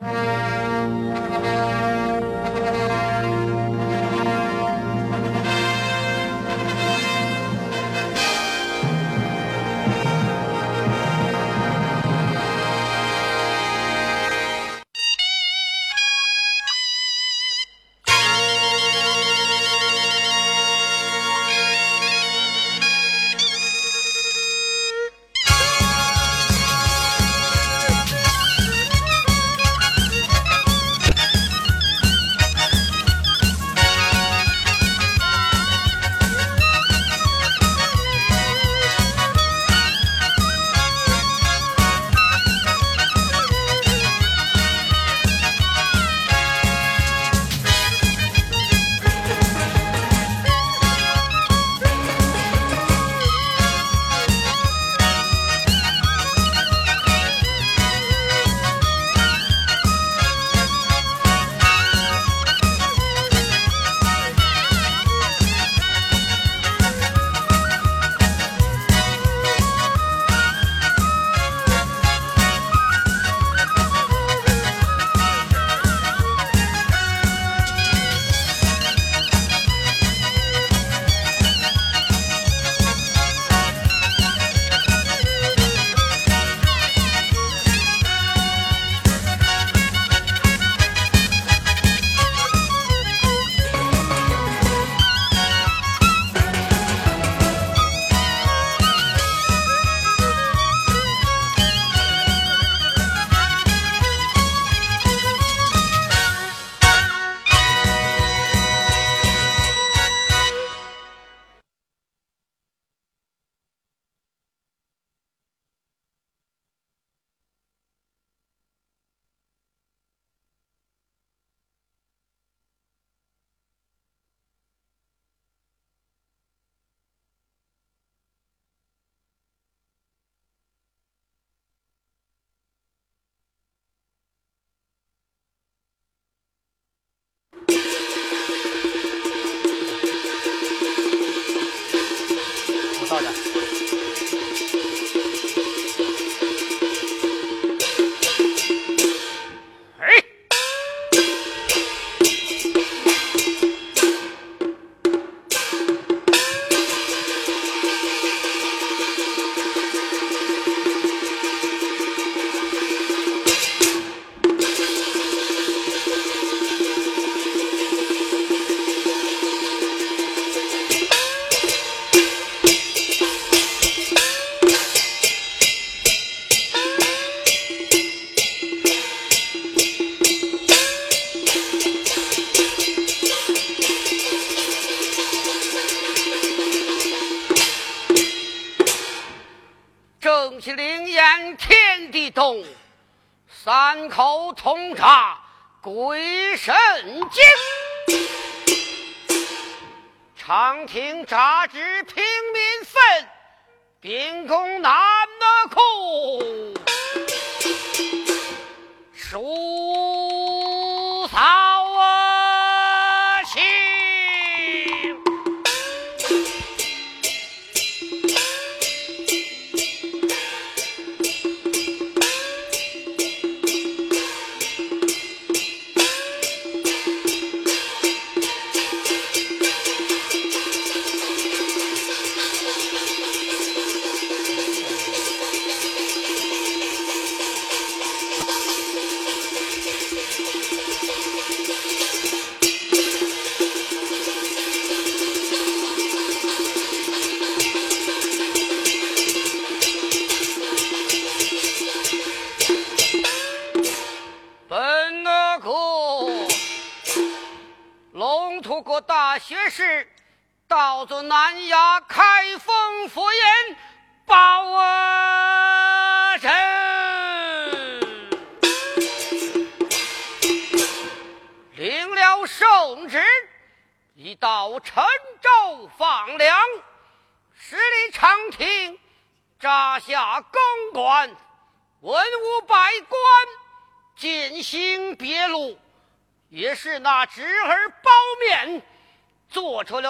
三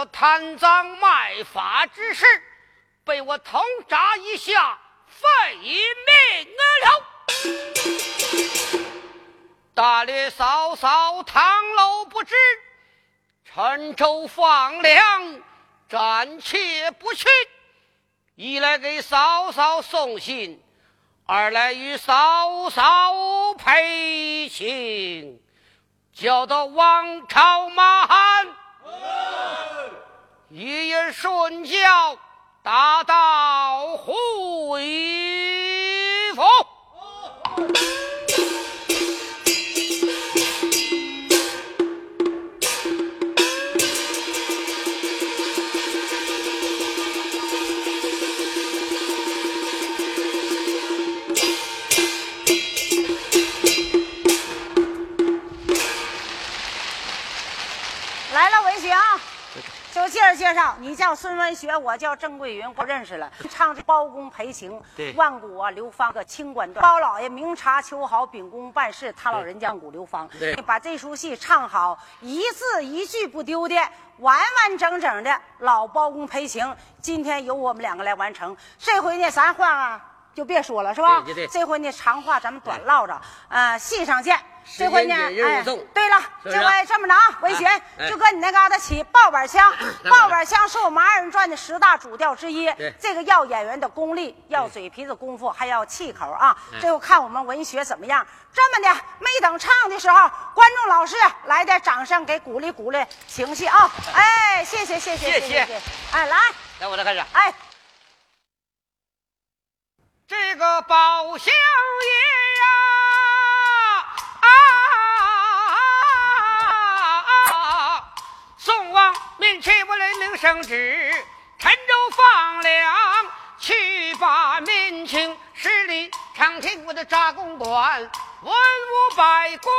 贪赃卖法之事，被我通查一下，废命了。大略嫂嫂唐楼不知，陈州放粮暂且不去。一来给嫂嫂送信，二来与嫂嫂赔情，叫到王朝马汉，一夜顺教，大道回介绍，你叫孙文学，我叫郑桂云，不认识了。唱包公赔情，万古啊，流芳个清官段。包老爷明察秋毫，秉公办事，他老人家万古流芳。把这出戏唱好，一字一句不丢的，完完整整的老包公赔情。今天由我们两个来完成。这回呢，咱话啊就别说了，是吧？这回呢，长话咱们短唠着。啊，戏上见。这回呢，哎，对了，这回这么着啊，文学就搁你那嘎达起爆板腔。爆板腔是我们二人转的十大主调之一。这个要演员的功力，要嘴皮子功夫，还要气口啊。这回看我们文学怎么样？这么的，没等唱的时候，观众老师来点掌声，给鼓励鼓励情绪啊！哎，谢谢谢谢谢谢。哎，来，来我这开始。哎，这个宝相爷呀，啊！宋王。面前我来名圣旨，陈州放粮，去把民情十里长亭我的扎公馆，文武百官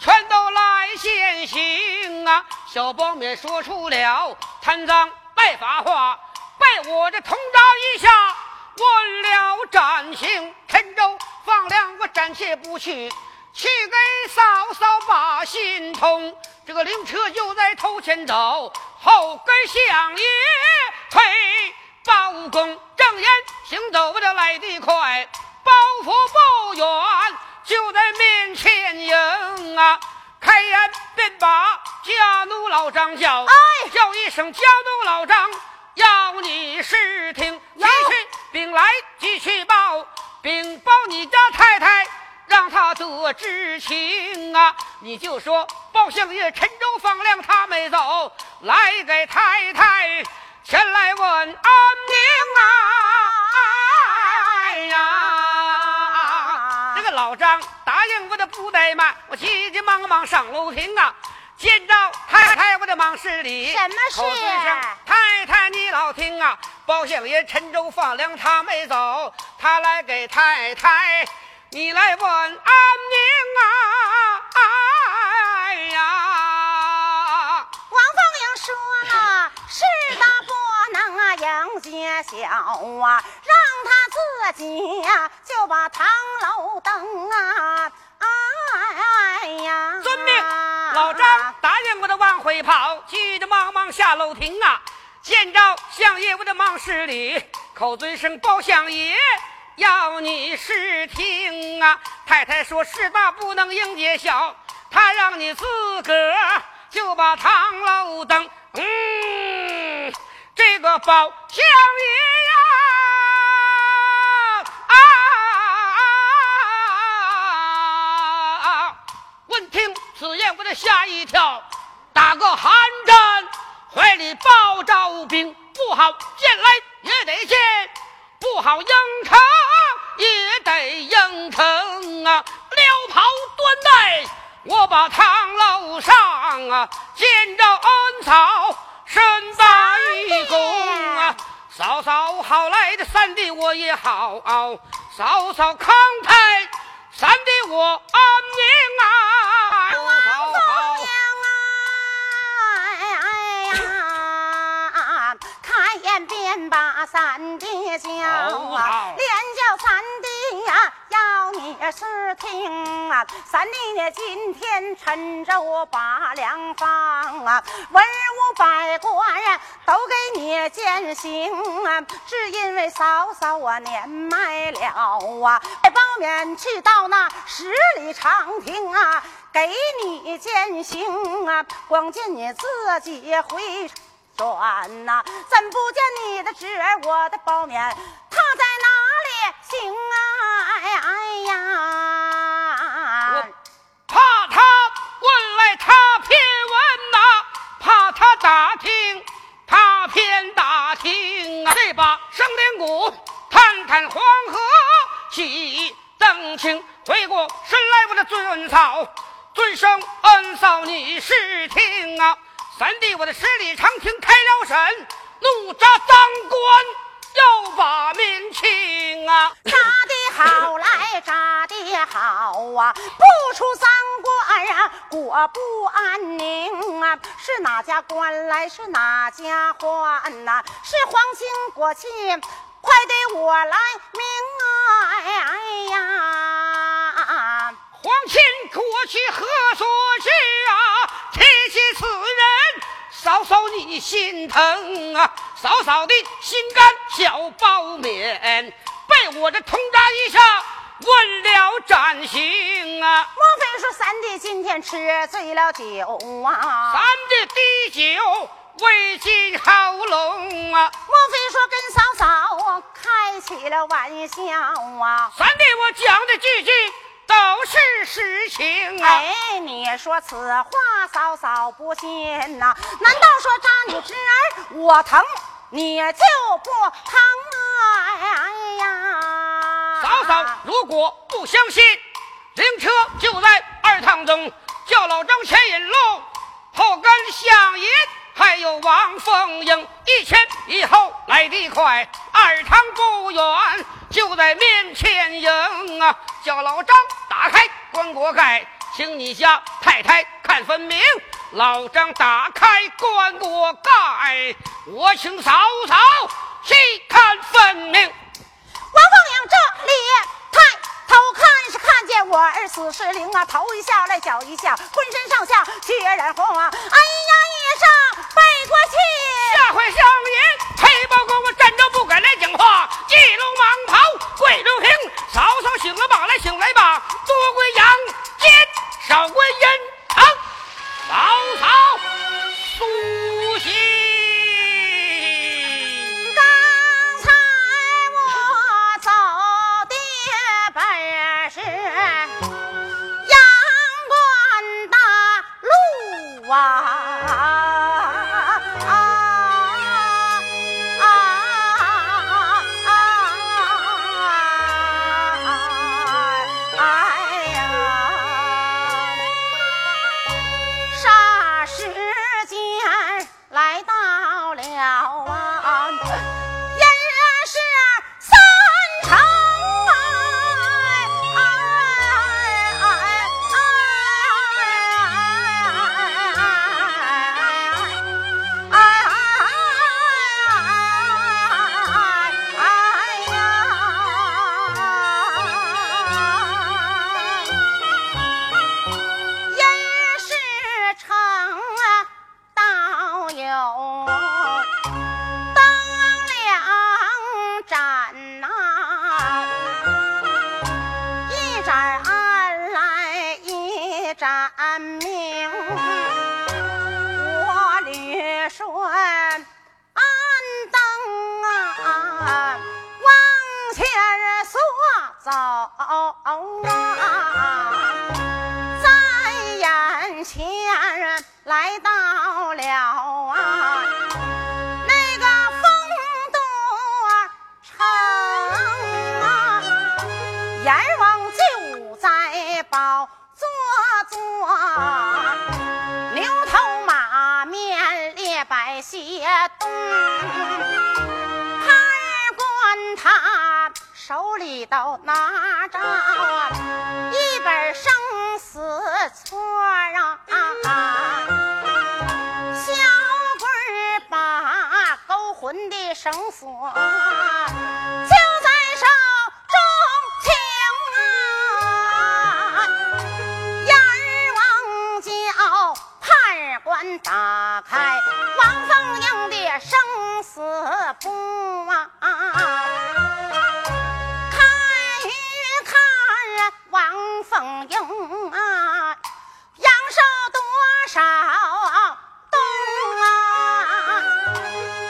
全都来现行啊！小包面说出了贪赃败法话，拜我这通招一下，了斩刑。陈州放粮我暂且不去，去给嫂嫂把心通。这个灵车就在头前走，后跟相爷推包公正眼行走，我这来得快，包袱不远，就在面前迎啊！开眼便把家奴老张叫，哎叫一声家奴老张，要你试听，一去禀来即去报，禀报你家太太。让他得知情啊！你就说包相爷陈州放粮他没走，来给太太前来问安宁啊！哎呀，这个老张答应我的不怠慢，我急急忙忙上楼厅啊，见着太太我得忙施礼。什么事？太太你老听啊，包相爷陈州放粮他没走，他来给太太。你来问安宁啊！哎呀，王凤英说了，事大不能啊，迎接小啊，让他自己呀就把唐楼登啊！哎呀，遵命。老张答应我的往回跑，急着忙忙下楼厅啊，见着相爷我的忙施礼，口嘴声报相爷。要你试听啊！太太说事大不能应接小，他让你自个儿就把唐楼登。嗯，这个包相爷呀，吓一跳，打个寒战，怀里抱着兵，不好见来也得见。不好应承也得应承啊！撩袍端带，我把堂楼上啊，见着恩草身拜公啊！嫂嫂好来的三弟我也好，嫂嫂康泰，三弟我三弟叫啊，连叫三弟呀，要你是听啊，三弟你今天趁着我把粮放啊，文武百官呀都给你践行啊，只因为嫂嫂我年迈了啊，包勉去到那十里长亭啊，给你践行啊，光见你自己回转呐，怎不见你的侄儿我的包面他在哪里行啊？哎呀，怕他问来他偏问呐，怕他打听他偏打听啊，这把生灵谷探探黄河起等情，回过神来我的尊嫂，尊生恩嫂你是听啊。三弟，我的十里长亭开了审，怒扎当官，要把民请啊！扎的好来，扎的好啊！不出三关啊，国不安宁啊！是哪家官来，是哪家官呐？是皇亲国戚，快对我来明啊！哎呀，皇亲国戚何所惧啊？提起此人，嫂嫂你心疼啊！嫂嫂的心肝小包勉，被我这通扎一下问了斩刑啊！莫非说三弟今天吃醉了酒啊？三弟滴酒未进喉咙啊！莫非说跟嫂嫂开起了玩笑啊？三弟我讲的句句。都是实情啊！哎，你说此话，嫂嫂不信呐？难道说扎你侄儿我疼，你就不疼啊？哎呀，嫂嫂，如果不相信，灵车就在二堂中，叫老张牵引路，后跟相爷还有王凤英，一前一后来得快，二堂不远，就在面前迎啊！叫老张。打开棺椁盖，请你家太太看分明。老张打开棺椁盖，我请嫂嫂细看分明。王凤英这里抬头看，是看见我儿死是灵啊，头一下来，脚一下，浑身上下血染红啊！哎呀，一声背过去，下回相爷黑包公，我站着不敢来讲话。一路忙跑跪着平，嫂嫂醒了吧，来醒来吧。多归阳间，少归阴摆些东西看官他手里头拿着一本生死册啊小鬼把勾魂的绳索打开，王凤英的生死簿啊！看一看啊王凤英啊，阳寿多少冬啊？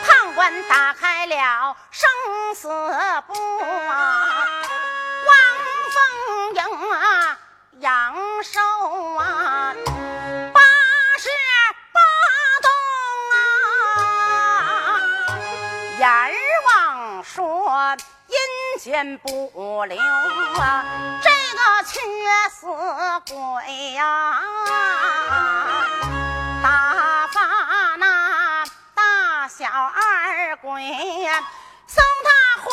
判官打开了生死簿啊，王凤英啊，阳寿啊。阎说阴间不留啊，这个缺死鬼呀，打发那大小二鬼呀送他回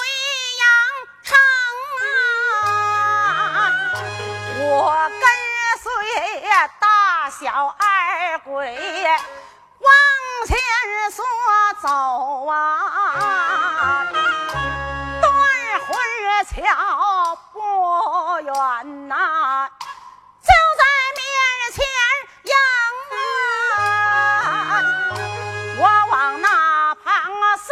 阳城啊，我跟随大小二鬼。往前所走啊，断魂桥不远呐，就在面前迎啊。我往那旁送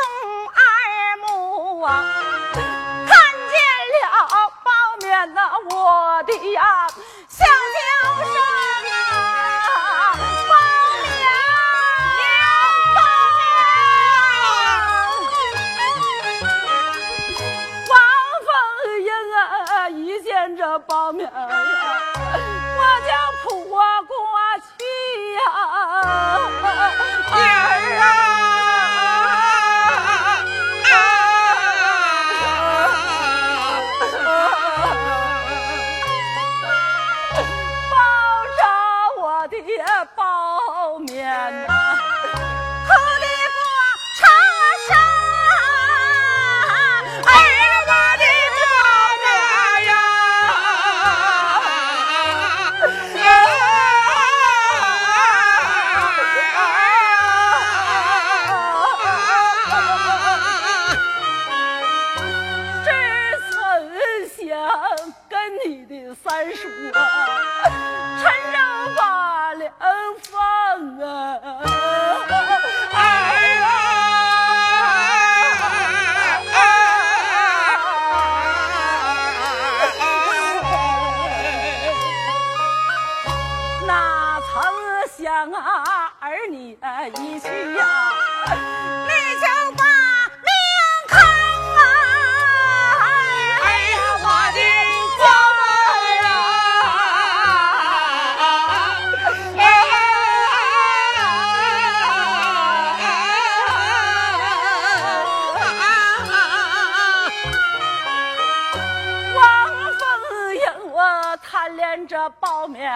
连着包面，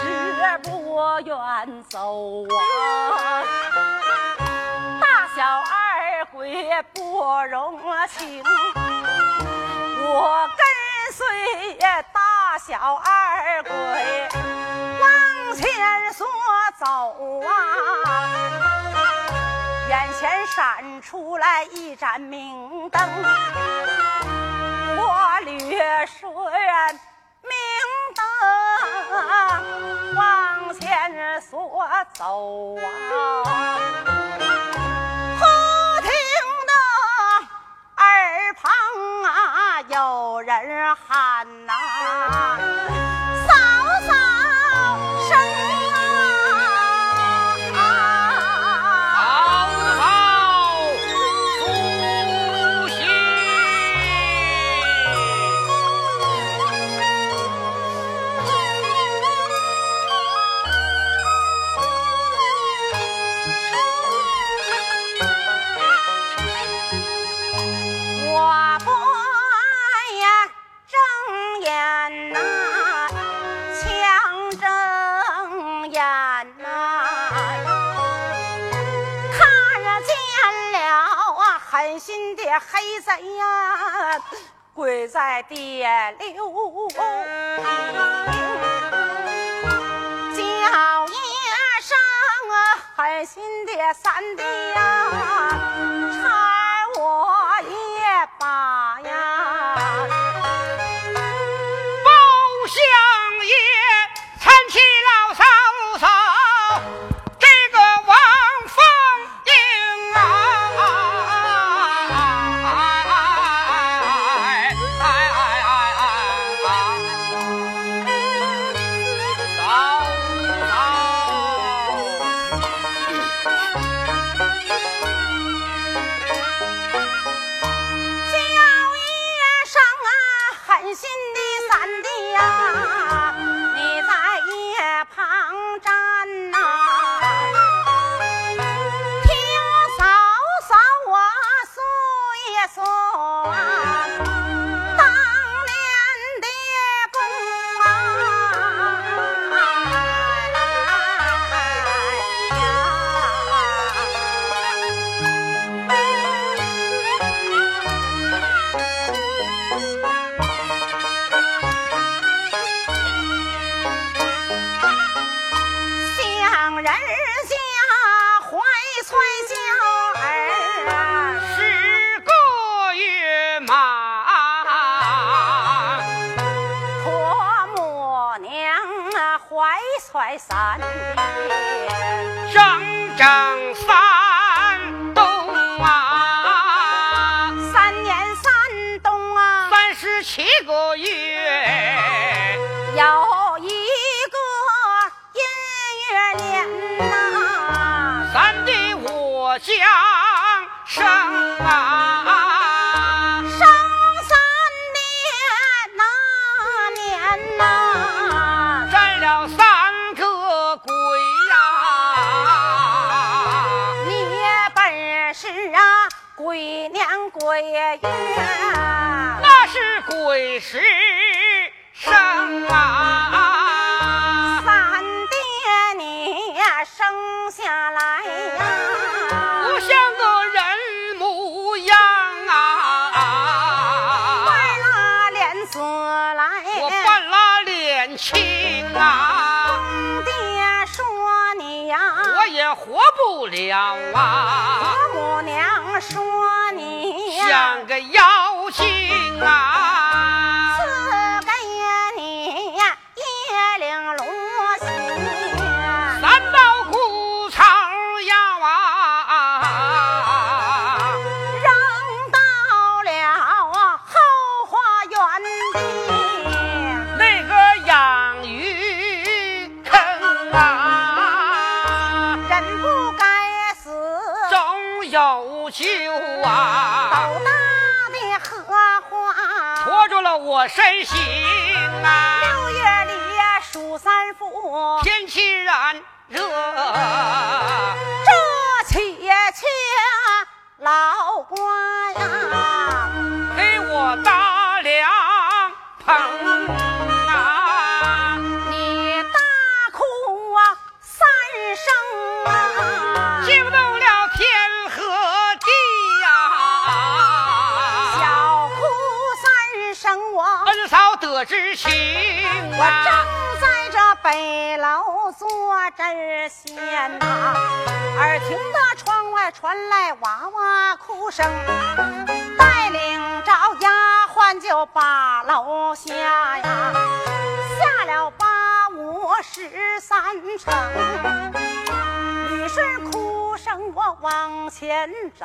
十儿不愿走啊！大小二鬼不容情，我跟随大小二鬼往前所走啊！眼前闪出来一盏明灯，我略顺明灯往前所走啊，忽听得耳旁啊有人喊呐。贼呀，跪在地溜，叫一声啊，狠心的三弟呀，鬼年鬼月，那是鬼时生啊！三爹你生下来。呀，不像个人模样啊！半拉脸色来，我半拉脸青啊！公爹说你呀，我也活不了啊！说你像个妖精。我身心啊！六月里数三伏，天气然热，这且请老官呀，给我搭凉棚。我正在这北楼做针线呐，耳听得窗外传来娃娃哭声，带领着丫鬟就把楼下呀，下了八五十三层，女士哭声我往前找，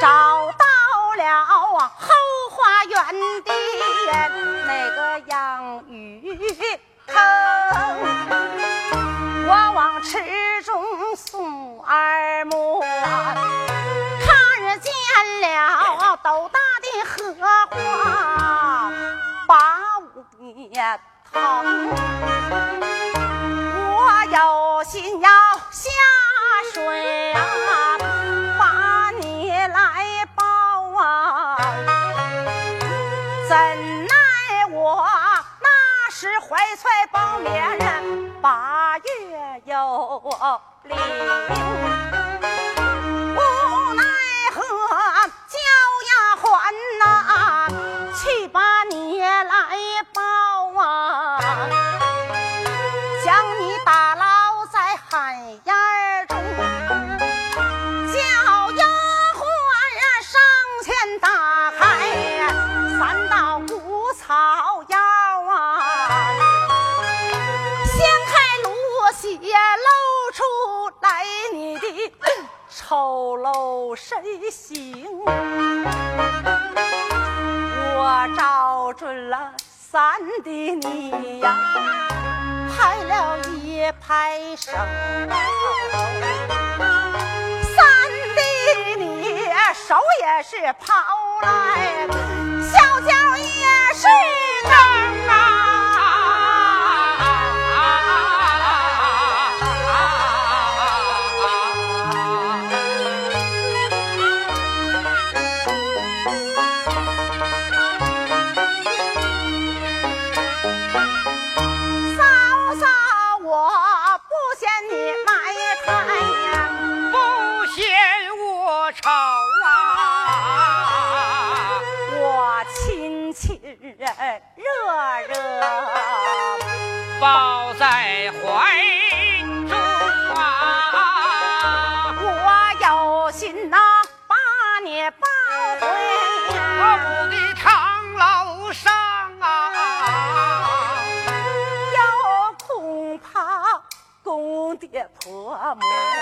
找到。了，后花园的那个养鱼坑，我往池中送二目，看见了斗大的荷花把叶疼，我有心要下水啊，怎奈我那时怀揣包棉，八月有灵，无奈何叫丫鬟呐，去把你来抱啊，丑陋身形。我找准了三弟你呀，拍了一拍手。三弟你手也是跑来，小脚也。是 amor.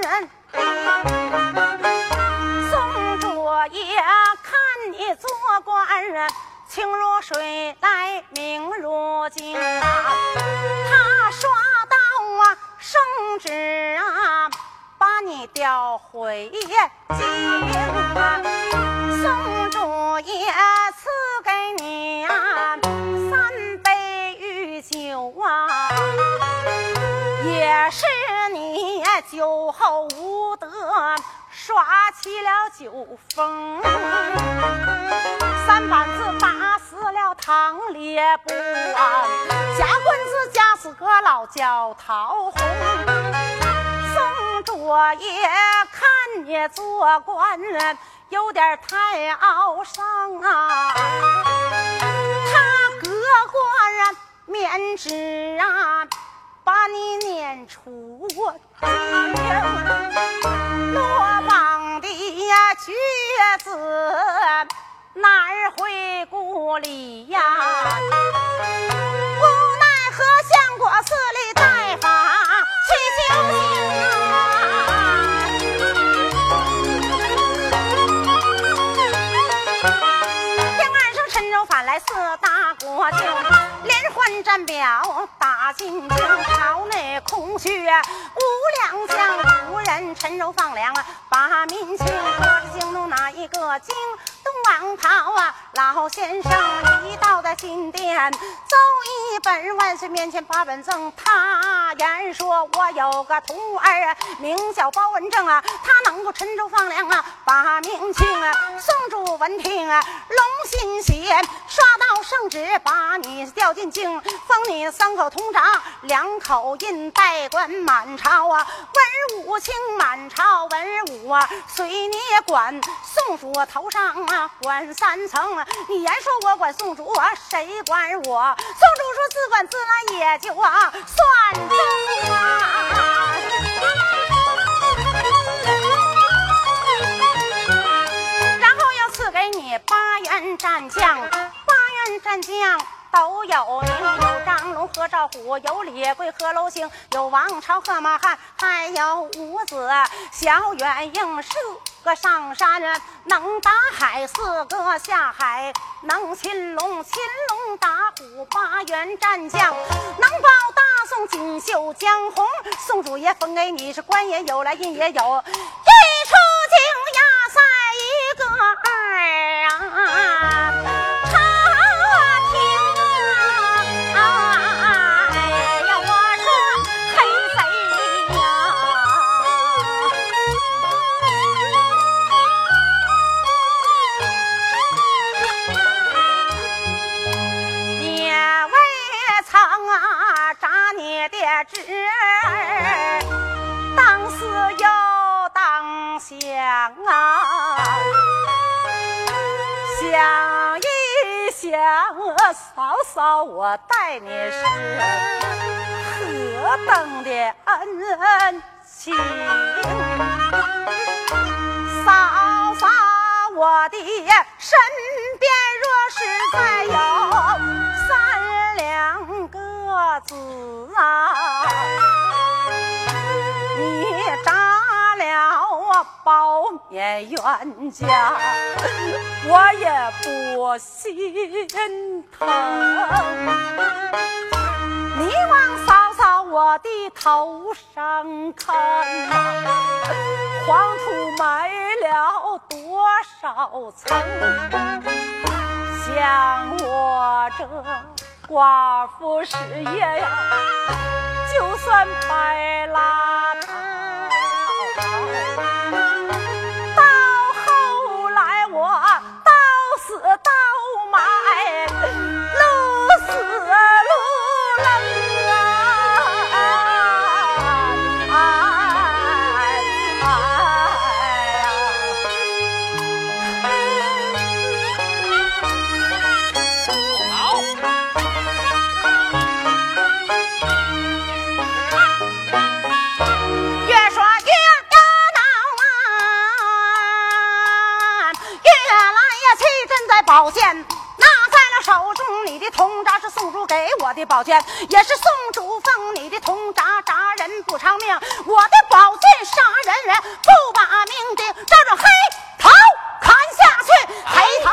人。宋祖爷看你做官清如水来明如镜他刷到圣旨啊把你调回京啊。宋祖爷赐给你啊也是你酒后无德，耍起了酒疯，三板子打死了唐烈不啊，夹棍子夹死个老叫桃红，宋卓也看你做官有点太傲上啊，他隔官面纸啊。把你撵出京，落榜的呀举子哪儿回故里呀？无奈何相国寺里来四大国舅。战表打进京，朝内空虚无良将，无人陈柔放粮把民请，可是京东哪一个京？王袍啊，老先生一到在金殿，奏一本万岁面前把本赠。他言说：“我有个徒儿，名叫包文正啊，他能够沉舟放粮啊，把民请。”宋主闻听啊，龙心喜，刷到圣旨，把你调进京，封你三口通长，两口印代管满朝啊，文武卿满朝文武啊，随你管。宋主头上啊。管三层，你言说我管宋主，谁管我？宋主说自管自来也就啊算中啊。然后要赐给你八员战将，八员战将。都有名，有张龙和赵虎，有李贵和娄星，有王朝和马汉，还有五子小远应，四个上山能打海，四个下海能擒龙，擒龙打虎，八员战将能保大宋锦绣江红。宋主爷封给你是官也有，来印也有，一出京压赛一个二啊。侄儿当死又当想啊，想一想，嫂嫂我待你是何等的恩情，嫂嫂我的身在冤家，我也不心疼。你往嫂嫂我的头上看，黄土埋了多少层？像我这寡妇事业呀，就算白拉倒。死到埋弄死宝剑拿在了手中，你的铜铡是宋主给我的宝剑也是宋主封你的铜铡，铡人不偿命。我的宝剑杀人人，不把命定。照着黑头砍下去，黑头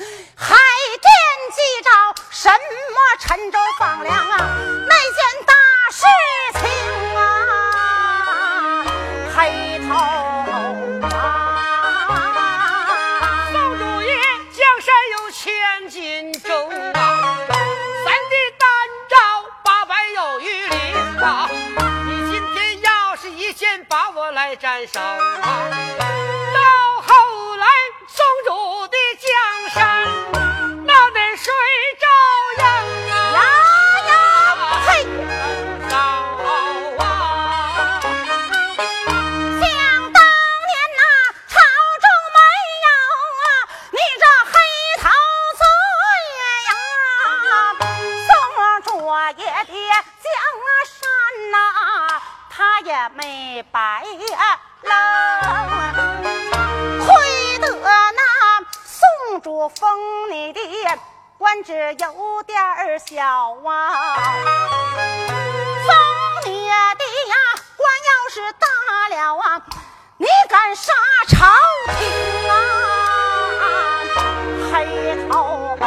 了，还惦记着什么陈州放粮啊？那件大事情啊，黑头啊！宋主爷，江山有千斤重啊，三弟单招八百有余里啊。你今天要是一剑把我来斩首啊！到后来，宋主白了，亏得那宋主封你的官职有点小啊，封你的呀官要是大了啊，你敢杀朝廷啊，黑头啊，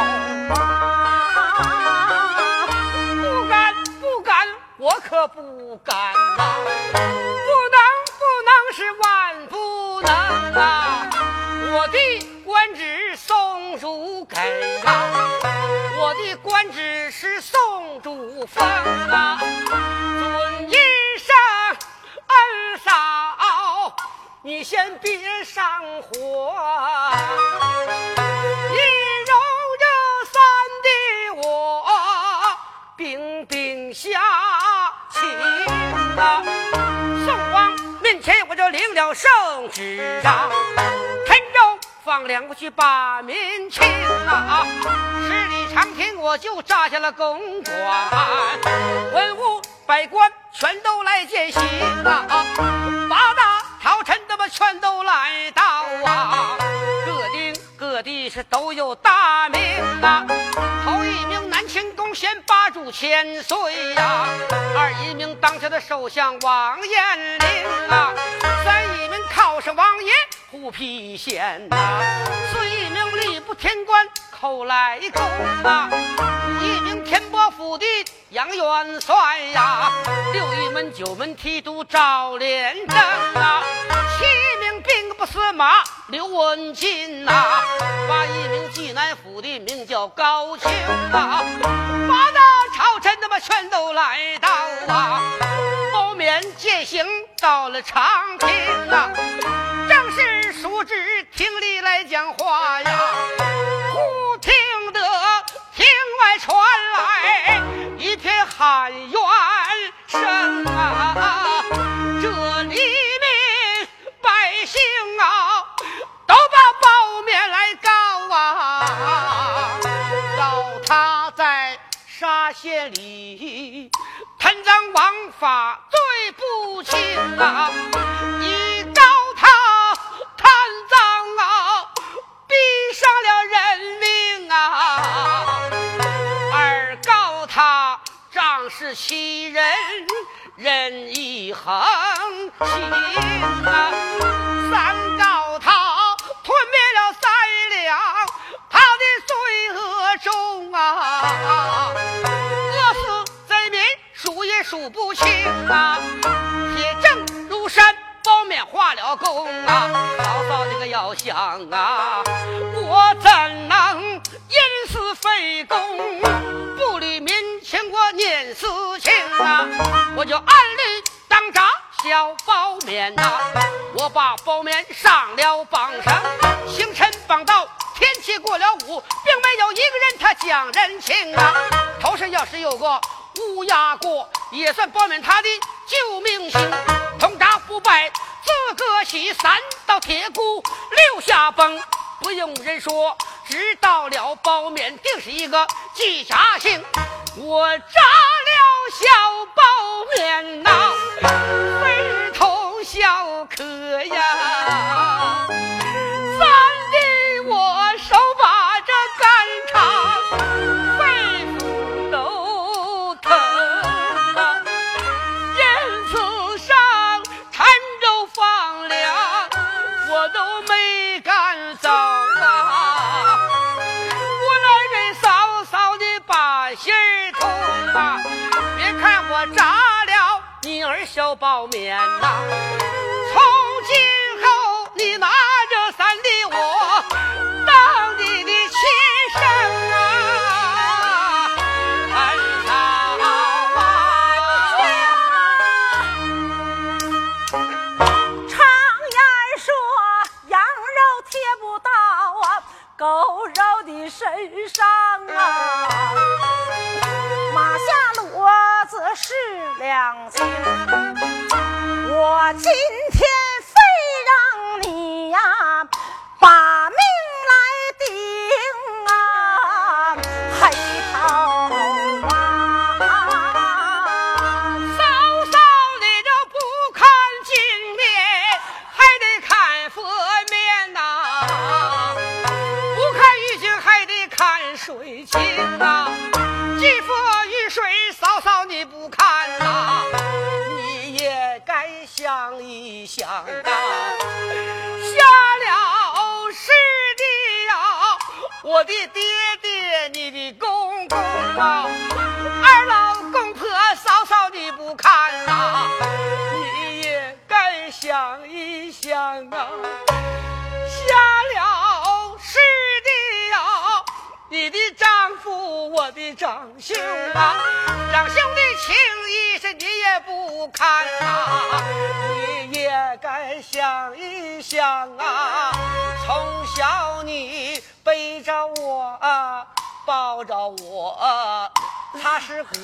不敢不敢，我可不敢。啊啊！我的官职送主给啊，我的官职是送主方啊。尊一声二嫂，你先别上火，一揉就三弟我，冰冰香。了圣旨啊。陈州放粮过去把民请啊！十里长亭我就扎下了公馆，文武百官全都来见行啊！八大朝臣他们全都来到啊！各地各地是都有大名啊！头一名先八柱千岁呀，二一名当朝的首相王彦龄啊，三一名靠上王爷。虎皮县呐，四一名吏部天官寇来公啊，一名天波府的杨元帅呀，六一门九门提督赵连正啊，七名兵部司马刘文进呐，八一名济南府的名叫高俅啊，八大朝臣他妈全都来到啊，包面践行到了长平啊。叔侄厅里来讲话呀，忽听得厅外传来一片喊冤声啊！这里面百姓啊，都把包面来告啊，告他在沙县里贪赃枉法，罪不轻啊！一告他。贪赃啊，逼上了人命啊！二告他仗势欺人，人义横行啊！三告他吞灭了三两，他的罪恶重啊！数不清啊！铁证如山。包面画了工啊，嫂嫂这个要想啊，我怎能因私废公，不理民情，我念私情啊！我就按律当诈小包面呐，我把包面上了榜上，星辰榜到，天气过了午，并没有一个人他讲人情啊！头上要是有个乌鸦过，也算包面他的救命星，通达不败，自个喜，三道铁骨六下崩，不用人说。知道了，包面定是一个季家姓。我炸了小包面呐，非同小可呀。小包面呐，从今后你拿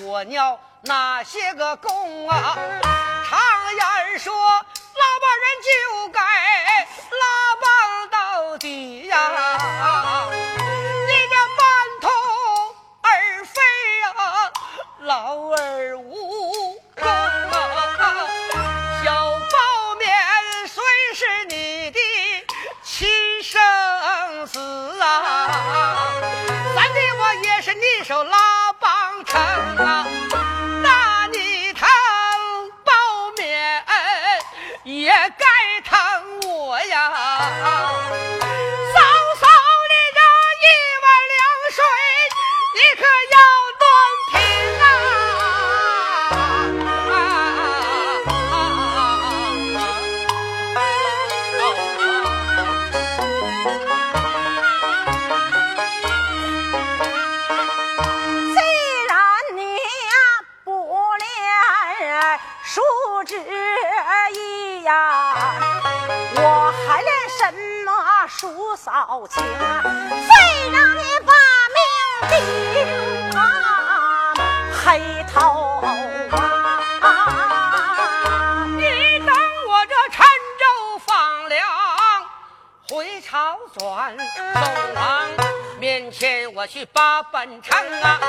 我尿那些个功啊？常言说，老把人就该拉帮到底呀，你这半途而废呀，老儿无去把本城啊，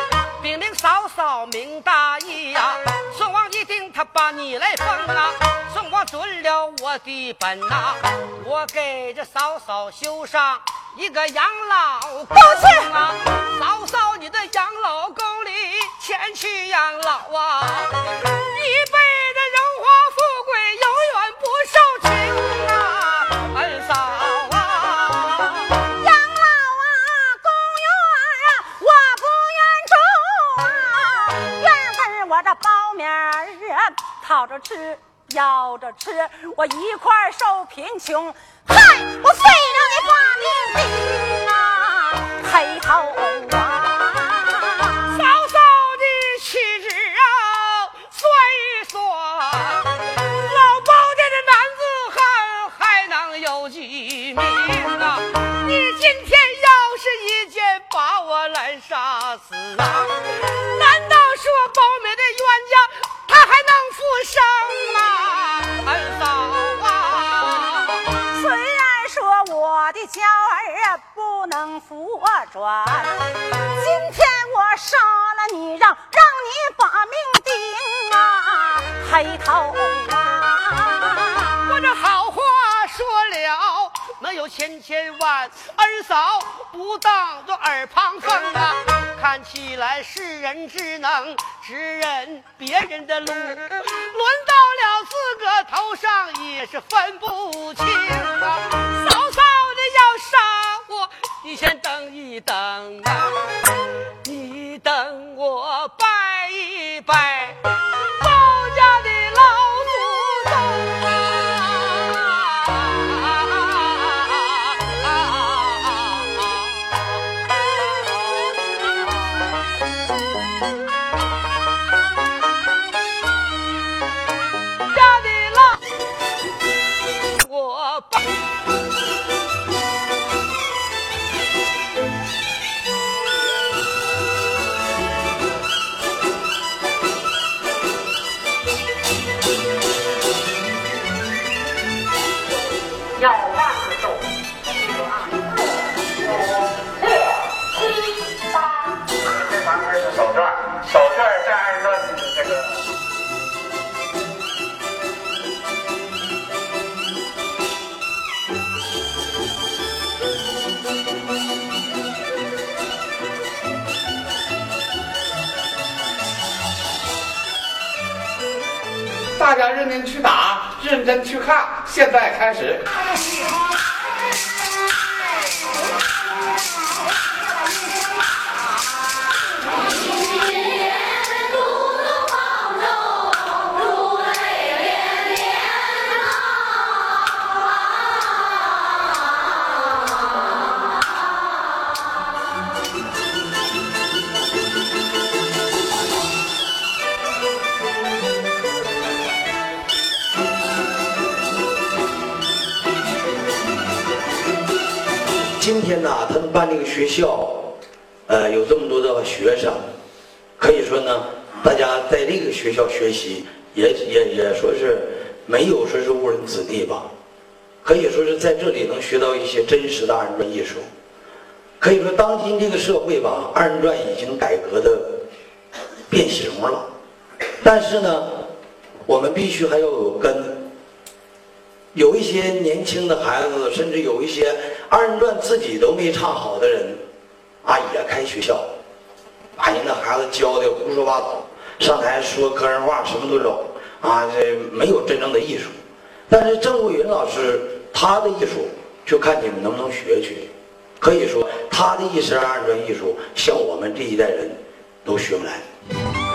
禀明嫂嫂明大义呀，宋王一定他把你来封啊。宋王准了我的本呐，我给这嫂嫂修上一个养老宫啊！嫂嫂，你的养老宫里前去养老啊，一辈子荣华富这苞米儿讨着吃。要着吃，我一块受贫穷。嗨，我非让你不当做耳旁风啊！看起来是人只能指认别人的路，轮到了自个头上也是分不清啊！嫂嫂的要杀我，你先等一等啊！你等我拜一拜。家认真去打，认真去看。现在开始。办这个学校，呃，有这么多的学生，可以说呢，大家在这个学校学习，也也也说是没有说是误人子弟吧，可以说是在这里能学到一些真实的二人转艺术。可以说，当今这个社会吧，二人转已经改革的变形了，但是呢，我们必须还要有根。有一些年轻的孩子，甚至有一些二人转自己都没唱好的人，啊，也开学校，把人的孩子教的胡说八道，上台说个人话，什么都有，啊，这没有真正的艺术。但是郑桂云老师他的艺术，就看你们能不能学去。可以说，他的一身二人转艺术，像我们这一代人都学不来。